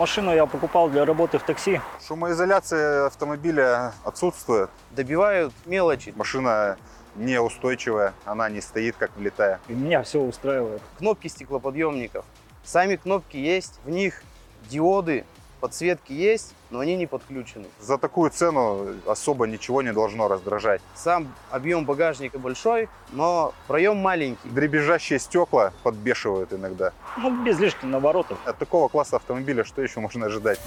Машину я покупал для работы в такси. Шумоизоляция автомобиля отсутствует. Добивают мелочи. Машина неустойчивая, она не стоит как влетая. И меня все устраивает. Кнопки стеклоподъемников. Сами кнопки есть, в них диоды, подсветки есть, но они не подключены. За такую цену особо ничего не должно раздражать. Сам объем багажника большой, но проем маленький. Дребезжащие стекла подбешивают иногда. Ну, без лишних наворотов. От такого класса автомобиля что еще можно ожидать?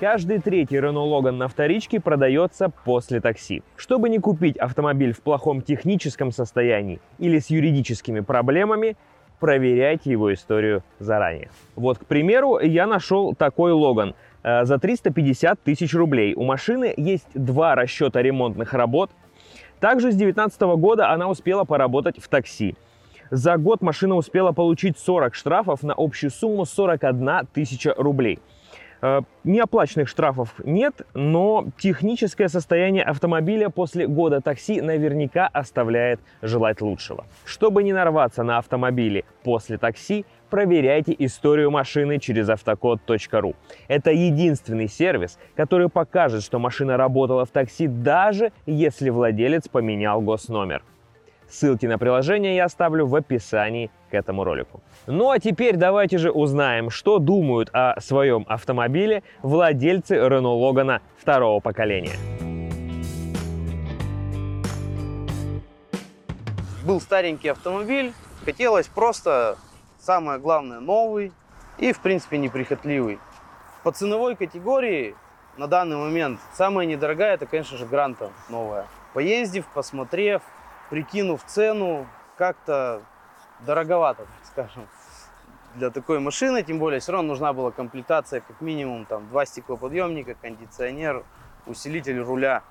Каждый третий Renault Logan на вторичке продается после такси. Чтобы не купить автомобиль в плохом техническом состоянии или с юридическими проблемами, проверяйте его историю заранее. Вот, к примеру, я нашел такой Logan э, за 350 тысяч рублей. У машины есть два расчета ремонтных работ. Также с 2019 года она успела поработать в такси. За год машина успела получить 40 штрафов на общую сумму 41 тысяча рублей. Э, Неоплаченных штрафов нет, но техническое состояние автомобиля после года такси наверняка оставляет желать лучшего. Чтобы не нарваться на автомобили после такси, проверяйте историю машины через автокод.ру. Это единственный сервис, который покажет, что машина работала в такси, даже если владелец поменял госномер. Ссылки на приложение я оставлю в описании к этому ролику. Ну а теперь давайте же узнаем, что думают о своем автомобиле владельцы Renault Logan второго поколения. Был старенький автомобиль, хотелось просто, самое главное, новый и, в принципе, неприхотливый. По ценовой категории на данный момент самая недорогая, это, конечно же, Гранта новая. Поездив, посмотрев, прикинув цену, как-то дороговато, скажем, для такой машины. Тем более, все равно нужна была комплектация, как минимум, там, два стеклоподъемника, кондиционер, усилитель руля.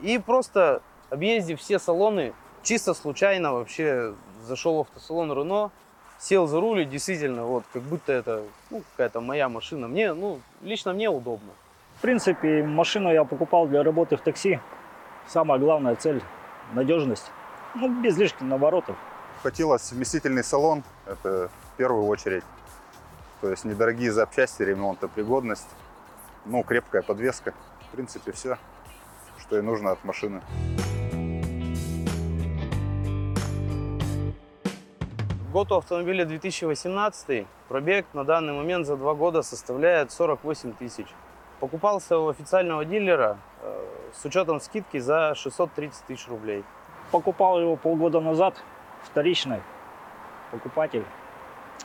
И просто объездив все салоны, чисто случайно вообще зашел в автосалон Рено, сел за руль и действительно, вот, как будто это ну, какая-то моя машина. Мне, ну, лично мне удобно. В принципе, машину я покупал для работы в такси. Самая главная цель – надежность. Ну, без лишних наворотов. Хотелось вместительный салон, это в первую очередь. То есть недорогие запчасти, ремонтопригодность, ну, крепкая подвеска. В принципе, все, что и нужно от машины. Год у автомобиля 2018, пробег на данный момент за два года составляет 48 тысяч. Покупался у официального дилера э, с учетом скидки за 630 тысяч рублей. Покупал его полгода назад, вторичный покупатель.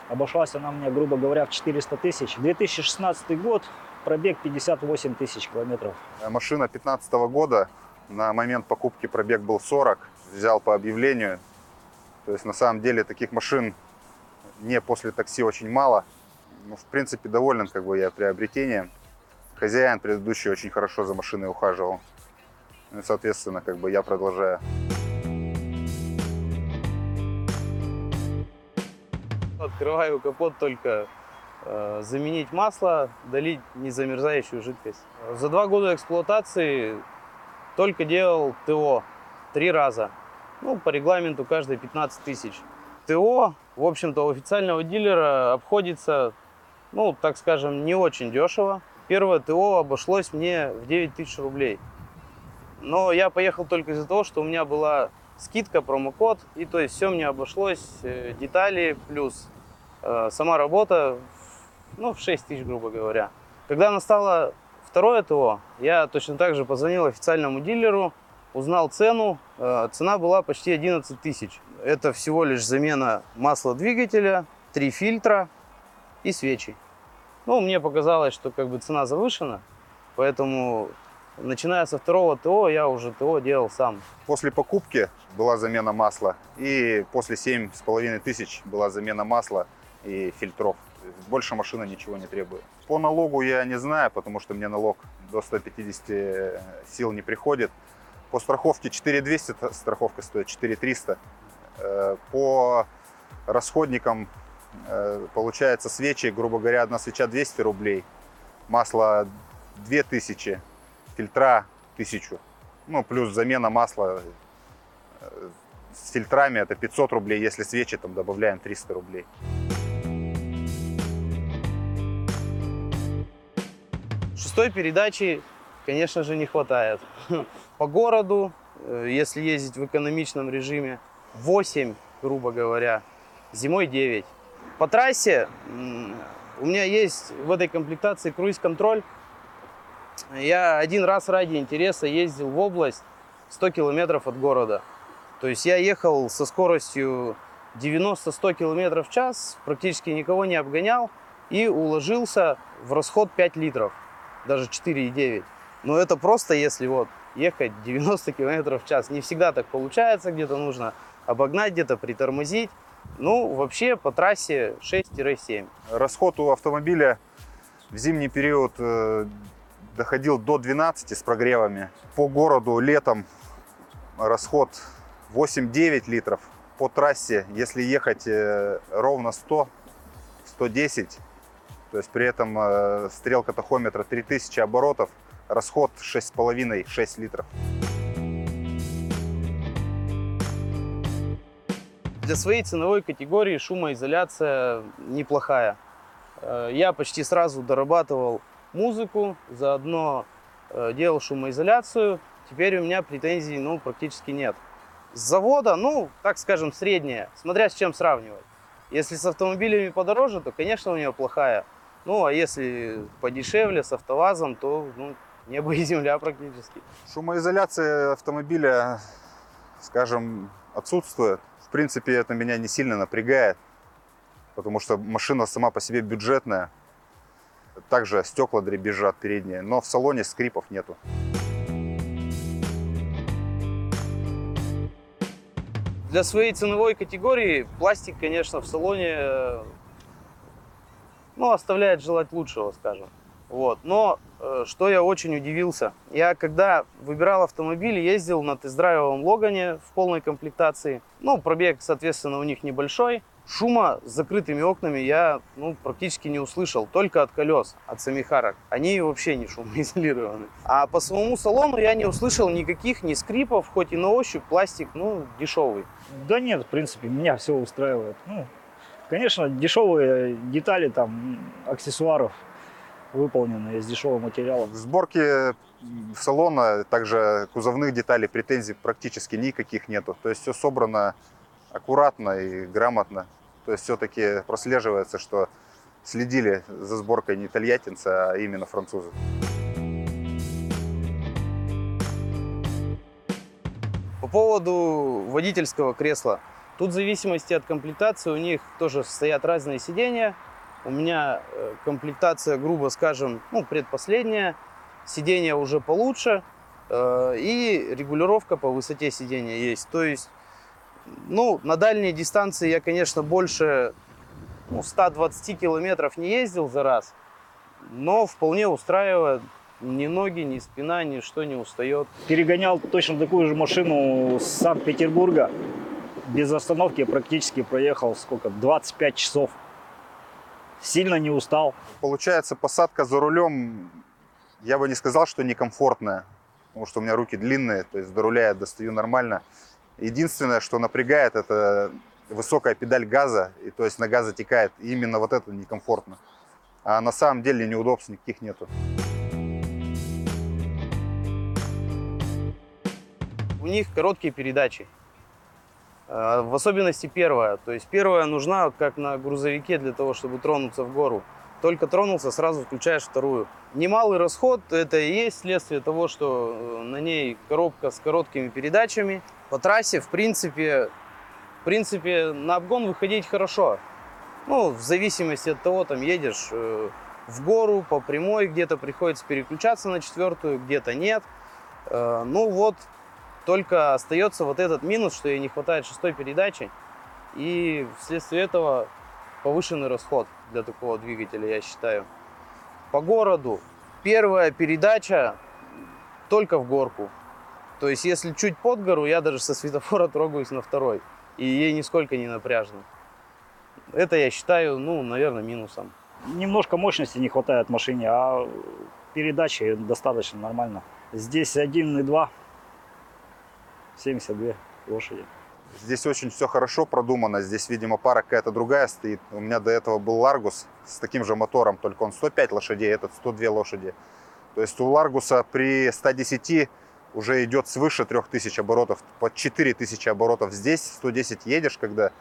Обошлась она мне, грубо говоря, в 400 тысяч. 2016 год, пробег 58 тысяч километров. А Машина 2015 года, на момент покупки пробег был 40, взял по объявлению. То есть на самом деле таких машин не после такси очень мало. Ну, в принципе, доволен как бы я приобретением. Хозяин предыдущий очень хорошо за машиной ухаживал. Ну соответственно, как бы я продолжаю. Открываю капот только э, заменить масло, долить незамерзающую жидкость. За два года эксплуатации только делал ТО три раза. Ну, по регламенту каждые 15 тысяч. ТО, в общем-то, у официального дилера обходится, ну, так скажем, не очень дешево. Первое ТО обошлось мне в 9 тысяч рублей. Но я поехал только из-за того, что у меня была скидка, промокод, и то есть все мне обошлось, э, детали плюс э, сама работа, ну, в 6 тысяч, грубо говоря. Когда настало второе ТО, я точно так же позвонил официальному дилеру, узнал цену, Э, цена была почти 11 тысяч. Это всего лишь замена масла двигателя, три фильтра и свечи. Ну, мне показалось, что как бы цена завышена, поэтому начиная со второго ТО я уже ТО делал сам. После покупки была замена масла. И после 7,5 тысяч была замена масла и фильтров. Больше машина ничего не требует. По налогу я не знаю, потому что мне налог до 150 сил не приходит. По страховке 4200 та- страховка стоит, 4300. Э, По расходникам э, получается свечи, грубо говоря, одна свеча 200 рублей, масло 2000, фильтра 1000. Ну, плюс замена масла э, с фильтрами это 500 рублей, если свечи там добавляем 300 рублей. Шестой передачи, конечно же, не хватает. По городу, э, если ездить в экономичном режиме, 8, грубо говоря, зимой 9. По трассе у меня есть в этой комплектации круиз-контроль. Я один раз ради интереса ездил в область 100 километров от города. То есть я ехал со скоростью 90-100 километров в час, практически никого не обгонял и уложился в расход 5 литров, даже 4,9. Но это просто если вот ехать 90 километров в час. Не всегда так получается, где-то нужно обогнать, где-то притормозить. Ну, вообще по трассе 6-7. Расход у автомобиля в зимний период э, доходил до 12 с прогревами. По городу летом расход 8-9 литров. По трассе, если ехать э, ровно 100, 110, то есть при этом э, стрелка тахометра 3000 оборотов, расход 6,5-6 литров. Для своей ценовой категории шумоизоляция неплохая. Э, Я почти сразу дорабатывал музыку, заодно э, делал шумоизоляцию. Теперь у меня претензий ну, практически нет. С завода, ну, так скажем, средняя, смотря с чем сравнивать. Если с автомобилями подороже, то, конечно, у нее плохая. Ну, а если подешевле, с автовазом, то ну, небо и земля практически. Шумоизоляция автомобиля, скажем, отсутствует. В принципе, это меня не сильно напрягает, потому что машина сама по себе бюджетная. Также стекла дребезжат передние, но в салоне скрипов нету. Для своей ценовой категории пластик, конечно, в салоне э, ну, оставляет желать лучшего, скажем. Вот. Но э, что я очень удивился, я когда выбирал автомобиль, ездил на тест-драйвовом Логане в полной комплектации. Ну, пробег, соответственно, у них небольшой. Шума с закрытыми окнами я ну, практически не услышал, только от колес, от самих арок. Они вообще не шумоизолированы. А по самому салону я не услышал никаких ни скрипов, хоть и на ощупь пластик, ну, дешевый. Да нет, в принципе, меня все устраивает. Ну, конечно, дешевые детали, там, аксессуаров выполнены из дешевого материала. В сборке салона, также кузовных деталей претензий практически никаких нету. То есть все собрано аккуратно и грамотно. То есть все-таки прослеживается, что следили за сборкой не тольяттинцы, а именно французы. По поводу водительского кресла. Тут в зависимости от комплектации у них тоже стоят разные сидения. У меня э, комплектация, грубо скажем, ну, предпоследняя. Сиденье уже получше. э, И регулировка по высоте сидения есть. То есть, ну, на дальние дистанции я, конечно, больше ну, 120 километров не ездил за раз. Но вполне устраивает. Ни ноги, ни спина, ничто не устает. Перегонял точно такую же машину с Санкт-Петербурга. Без остановки практически проехал сколько? 25 часов. Сильно не устал. Получается, посадка за рулем, я бы не сказал, что некомфортная, потому что у меня руки длинные, то есть до руля я достаю нормально. Единственное, что напрягает, это высокая педаль газа, и то есть нога затекает, и именно вот это некомфортно. А на самом деле неудобств никаких нету. У них короткие передачи. Э, В особенности первая. То есть первая нужна, как на грузовике, для того, чтобы тронуться в гору. Только тронулся, сразу включаешь вторую. Немалый расход, это и есть следствие того, что э, на ней коробка с короткими передачами. По трассе, в принципе, в принципе, на обгон выходить хорошо. Ну, в зависимости от того, там едешь э, в гору, по прямой, где-то приходится переключаться на четвертую, где-то нет. Ну вот, только остается вот этот минус, что ей не хватает шестой передачи. И вследствие этого повышенный расход для такого двигателя, я считаю. По городу первая передача только в горку. То есть, если чуть под гору, я даже со светофора трогаюсь на второй. И ей нисколько не напряжно. Это я считаю, ну, наверное, минусом. Немножко мощности не хватает машине, а передачи достаточно нормально. Здесь 1,2, 72 лошади. Здесь очень все хорошо продумано. Здесь, видимо, пара какая-то другая стоит. У меня до этого был Ларгус с таким же мотором, только он 105 лошадей, этот 102 лошади. То есть у Ларгуса при 110 уже идет свыше 3000 оборотов, под 4000 оборотов. Здесь 110 едешь, когда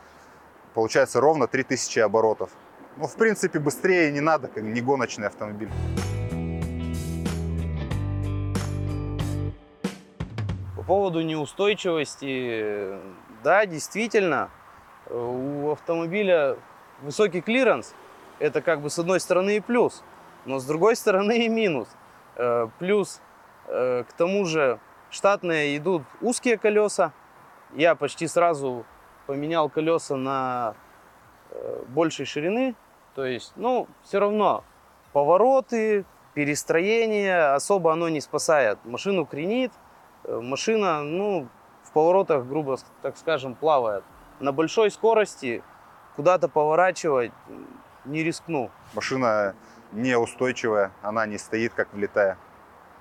получается ровно 3000 оборотов. Ну, в принципе, быстрее не надо, как не гоночный автомобиль. Поводу неустойчивости, да, действительно, э, у автомобиля высокий клиренс. Это как бы с одной стороны и плюс, но с другой стороны и минус. Э, Плюс э, к тому же штатные идут узкие колеса. Я почти сразу поменял колеса на большей ширины. То есть, ну, все равно повороты, перестроение особо оно не спасает. Машину кренит, машина, ну, в поворотах, грубо так скажем, плавает. На большой скорости куда-то поворачивать не рискну. Машина неустойчивая, она не стоит, как влетая.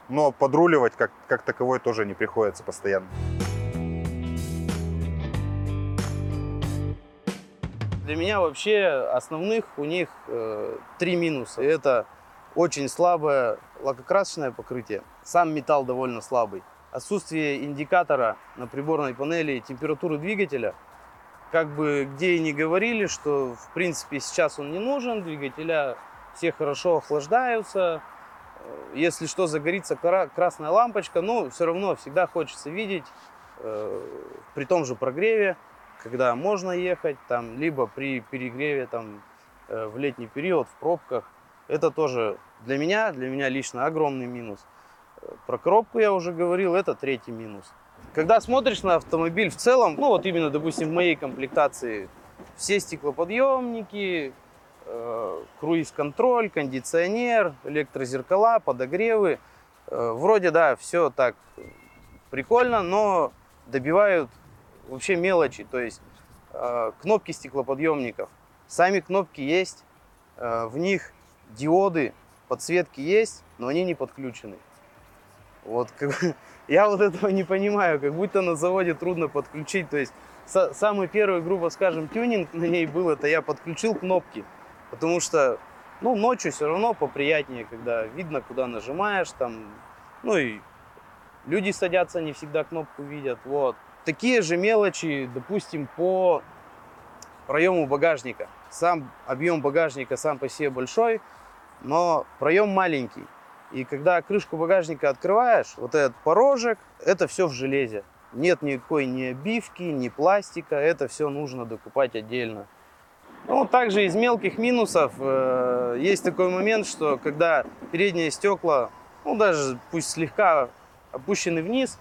Но подруливать как, как таковой тоже не приходится постоянно. Для меня вообще основных у них э, три минуса. Это очень слабое лакокрасочное покрытие. Сам металл довольно слабый. Отсутствие индикатора на приборной панели температуры двигателя. Как бы где и не говорили, что в принципе сейчас он не нужен, двигателя все хорошо охлаждаются. Э, Если что, загорится кра- красная лампочка, но все равно всегда хочется видеть э, при том же прогреве, когда можно ехать, там, либо при перегреве там, э, в летний период, в пробках. Это тоже для меня, для меня лично огромный минус. Про коробку я уже говорил, это третий минус. Когда смотришь на автомобиль в целом, ну вот именно, допустим, в моей комплектации, все стеклоподъемники, э, круиз-контроль, кондиционер, электрозеркала, подогревы. Э, вроде, да, все так прикольно, но добивают вообще мелочи. То есть э, кнопки стеклоподъемников. Сами кнопки есть, э, в них диоды, подсветки есть, но они не подключены. Вот как я вот этого не понимаю, как будто на заводе трудно подключить. То есть са- самый первый, грубо скажем, тюнинг на ней был, это я подключил кнопки. Потому что, ну, ночью все равно поприятнее, когда видно, куда нажимаешь, там, ну и люди садятся, не всегда кнопку видят, вот. Такие же мелочи, допустим, по проему багажника. Сам объем багажника сам по себе большой, но проем маленький. И когда крышку багажника открываешь, вот этот порожек, это все в железе. Нет никакой ни обивки, ни пластика, это все нужно докупать отдельно. Ну, также из мелких минусов э, есть такой момент, что когда передние стекла, ну, даже пусть слегка опущены вниз,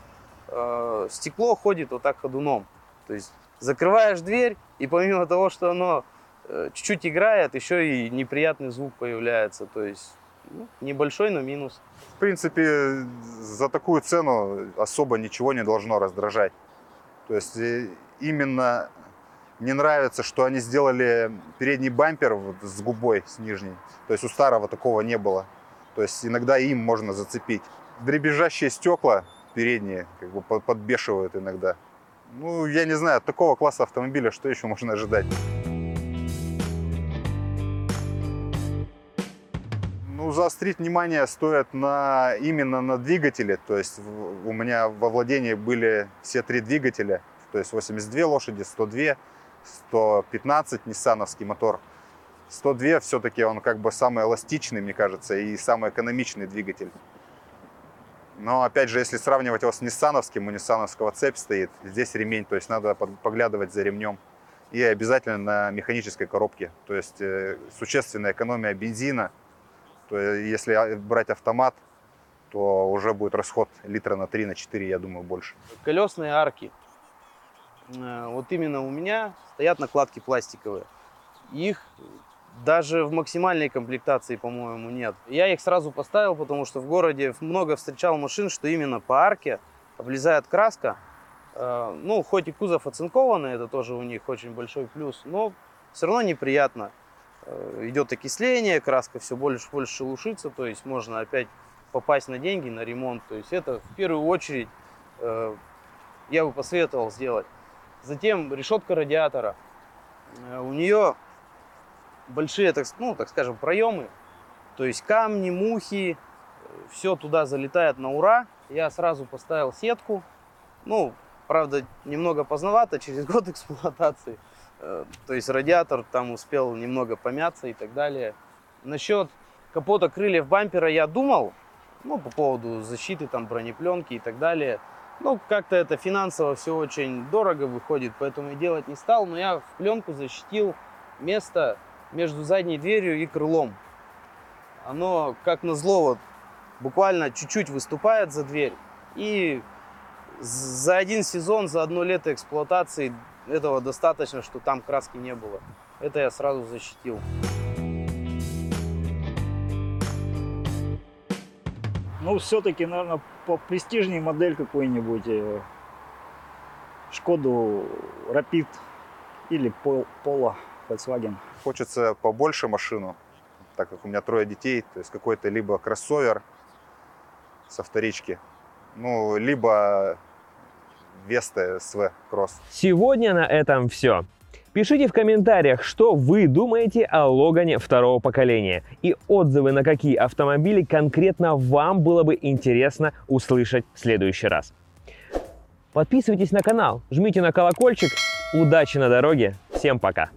э, стекло ходит вот так ходуном. То есть закрываешь дверь, и помимо того, что оно э, чуть-чуть играет, еще и неприятный звук появляется. То есть ну, небольшой, но минус. В принципе, за такую цену особо ничего не должно раздражать. То есть э, именно мне нравится, что они сделали передний бампер вот с губой, с нижней. То есть у старого такого не было. То есть иногда им можно зацепить. Дребезжащие стекла передние как бы под- подбешивают иногда. Ну, я не знаю, от такого класса автомобиля что еще можно ожидать? Заострить внимание стоит на, именно на двигателе. То есть у меня во владении были все три двигателя. То есть 82 лошади, 102, 115 ниссановский мотор. 102 все-таки он как бы самый эластичный, мне кажется, и самый экономичный двигатель. Но опять же, если сравнивать его с ниссановским, у ниссановского цепь стоит, здесь ремень, то есть надо поглядывать за ремнем. И обязательно на механической коробке. То есть э, существенная экономия бензина. Есть, если а- брать автомат, то уже будет расход литра на 3, на 4, я думаю, больше. Колесные арки. Э, Вот именно у меня стоят накладки пластиковые. Их даже в максимальной комплектации, по-моему, нет. Я их сразу поставил, потому что в городе много встречал машин, что именно по арке облезает краска. Э, Ну, хоть и кузов оцинкованный, это тоже у них очень большой плюс, но все равно неприятно. Э, Идет окисление, краска все больше и больше шелушится, то есть можно опять попасть на деньги, на ремонт. То есть это в первую очередь э, я бы посоветовал сделать. Затем решетка радиатора. Э, У нее большие, так, ну, так скажем, проемы. То есть камни, мухи, все туда залетает на ура. Я сразу поставил сетку. Ну, правда, немного поздновато, через год эксплуатации. Э, То есть радиатор там успел немного помяться и так далее. Насчет капота крыльев бампера я думал, ну, по поводу защиты там бронепленки и так далее. Ну, как-то это финансово все очень дорого выходит, поэтому и делать не стал. Но я в пленку защитил место между задней дверью и крылом. Оно, как назло, вот, буквально чуть-чуть выступает за дверь. И за один сезон, за одно лето эксплуатации этого достаточно, что там краски не было. Это я сразу защитил. Ну, все-таки, наверное, попрестижнее модель какой-нибудь. э, Шкоду Rapid или Polo Volkswagen. Хочется побольше машину, так как у меня трое детей, то есть какой-то либо кроссовер со вторички, ну, либо Веста СВ Кросс. Сегодня на этом все. Пишите в комментариях, что вы думаете о Логане второго поколения и отзывы на какие автомобили конкретно вам было бы интересно услышать в следующий раз. Подписывайтесь на канал, жмите на колокольчик. Удачи на дороге. Всем пока.